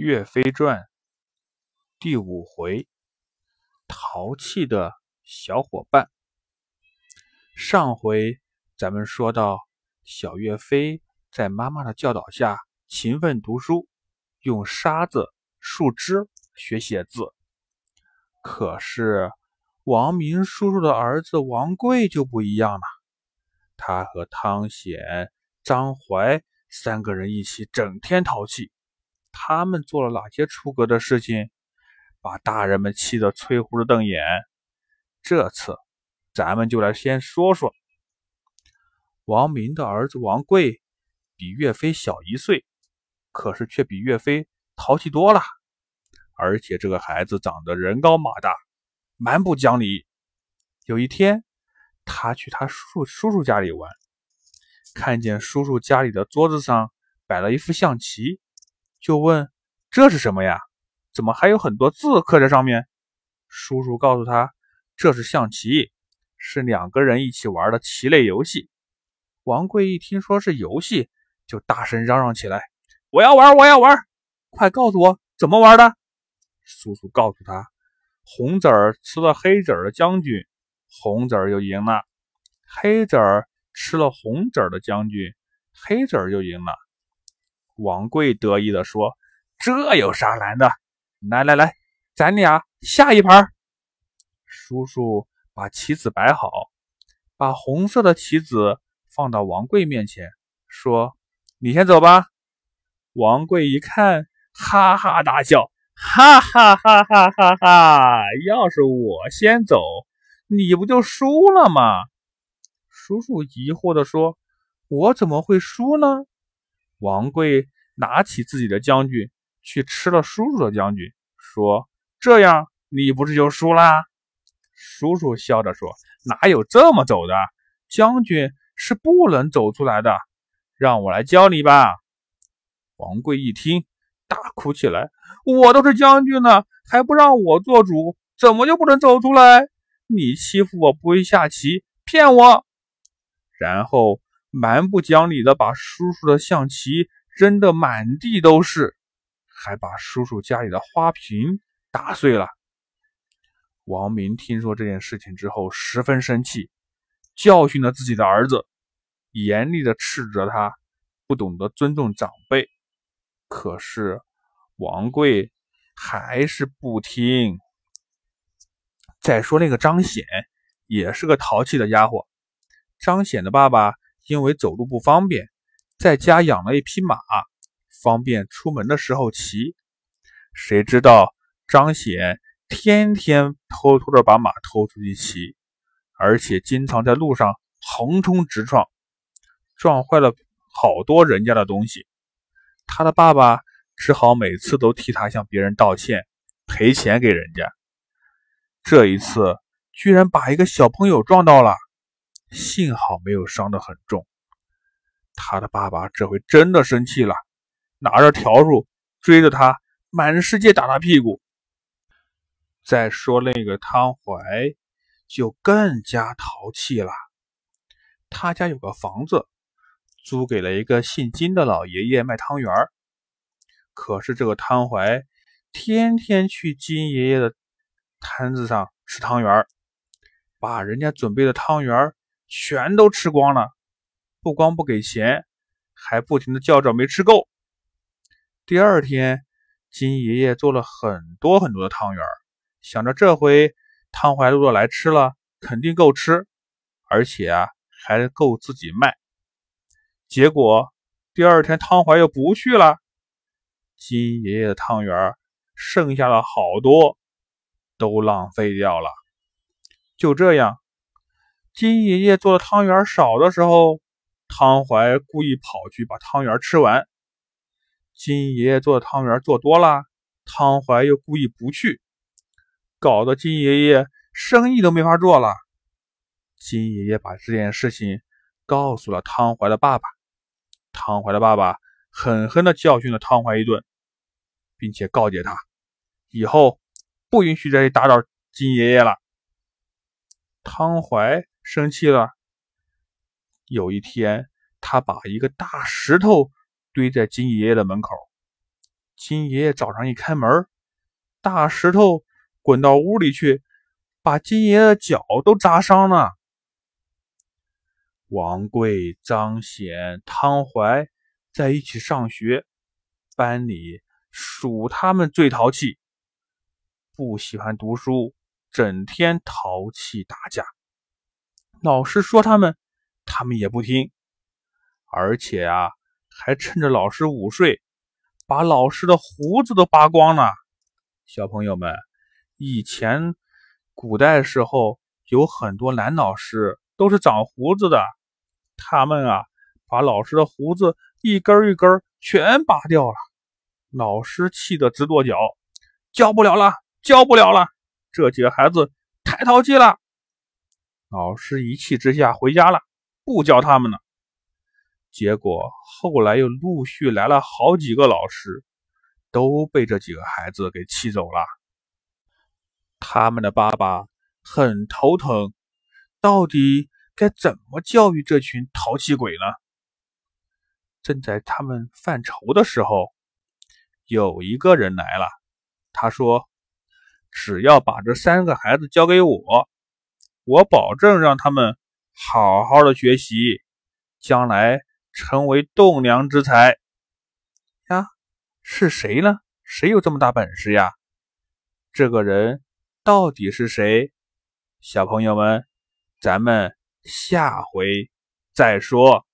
岳飞传第五回：淘气的小伙伴。上回咱们说到，小岳飞在妈妈的教导下勤奋读书，用沙子、树枝学写字。可是王明叔叔的儿子王贵就不一样了，他和汤显、张怀三个人一起，整天淘气。他们做了哪些出格的事情，把大人们气得吹胡子瞪眼？这次，咱们就来先说说王明的儿子王贵，比岳飞小一岁，可是却比岳飞淘气多了。而且这个孩子长得人高马大，蛮不讲理。有一天，他去他叔叔叔家里玩，看见叔叔家里的桌子上摆了一副象棋。就问这是什么呀？怎么还有很多字刻在上面？叔叔告诉他，这是象棋，是两个人一起玩的棋类游戏。王贵一听说是游戏，就大声嚷嚷起来：“我要玩，我要玩！快告诉我怎么玩的！”叔叔告诉他：“红子儿吃了黑子儿的将军，红子儿就赢了；黑子儿吃了红子儿的将军，黑子儿就赢了。”王贵得意地说：“这有啥难的？来来来，咱俩下一盘。”叔叔把棋子摆好，把红色的棋子放到王贵面前，说：“你先走吧。”王贵一看，哈哈大笑：“哈哈哈哈哈哈！要是我先走，你不就输了吗？”叔叔疑惑地说：“我怎么会输呢？”王贵拿起自己的将军，去吃了叔叔的将军，说：“这样你不是就输啦？”叔叔笑着说：“哪有这么走的？将军是不能走出来的，让我来教你吧。”王贵一听，大哭起来：“我都是将军了，还不让我做主，怎么就不能走出来？你欺负我不会下棋，骗我！”然后。蛮不讲理的，把叔叔的象棋扔得满地都是，还把叔叔家里的花瓶打碎了。王明听说这件事情之后，十分生气，教训了自己的儿子，严厉的斥责他不懂得尊重长辈。可是王贵还是不听。再说那个张显，也是个淘气的家伙。张显的爸爸。因为走路不方便，在家养了一匹马，方便出门的时候骑。谁知道张显天天偷偷的把马偷出去骑，而且经常在路上横冲直撞，撞坏了好多人家的东西。他的爸爸只好每次都替他向别人道歉，赔钱给人家。这一次居然把一个小朋友撞到了。幸好没有伤得很重，他的爸爸这回真的生气了，拿着笤帚追着他，满世界打他屁股。再说那个汤怀就更加淘气了，他家有个房子，租给了一个姓金的老爷爷卖汤圆儿。可是这个汤怀天天去金爷爷的摊子上吃汤圆儿，把人家准备的汤圆儿。全都吃光了，不光不给钱，还不停的叫着没吃够。第二天，金爷爷做了很多很多的汤圆，想着这回汤怀路的来吃了，肯定够吃，而且啊还够自己卖。结果第二天汤怀又不去了，金爷爷的汤圆剩下了好多，都浪费掉了。就这样。金爷爷做的汤圆少的时候，汤怀故意跑去把汤圆吃完。金爷爷做的汤圆做多了，汤怀又故意不去，搞得金爷爷生意都没法做了。金爷爷把这件事情告诉了汤怀的爸爸，汤怀的爸爸狠狠地教训了汤怀一顿，并且告诫他以后不允许再打扰金爷爷了。汤怀。生气了。有一天，他把一个大石头堆在金爷爷的门口。金爷爷早上一开门，大石头滚到屋里去，把金爷爷的脚都砸伤了。王贵、张显、汤怀在一起上学，班里数他们最淘气，不喜欢读书，整天淘气打架。老师说他们，他们也不听，而且啊，还趁着老师午睡，把老师的胡子都拔光了。小朋友们，以前古代时候有很多男老师都是长胡子的。他们啊，把老师的胡子一根一根全拔掉了，老师气得直跺脚，教不了了，教不了了，这几个孩子太淘气了。老师一气之下回家了，不教他们了。结果后来又陆续来了好几个老师，都被这几个孩子给气走了。他们的爸爸很头疼，到底。该怎么教育这群淘气鬼呢？正在他们犯愁的时候，有一个人来了。他说：“只要把这三个孩子交给我，我保证让他们好好的学习，将来成为栋梁之才。”呀，是谁呢？谁有这么大本事呀？这个人到底是谁？小朋友们，咱们。下回再说。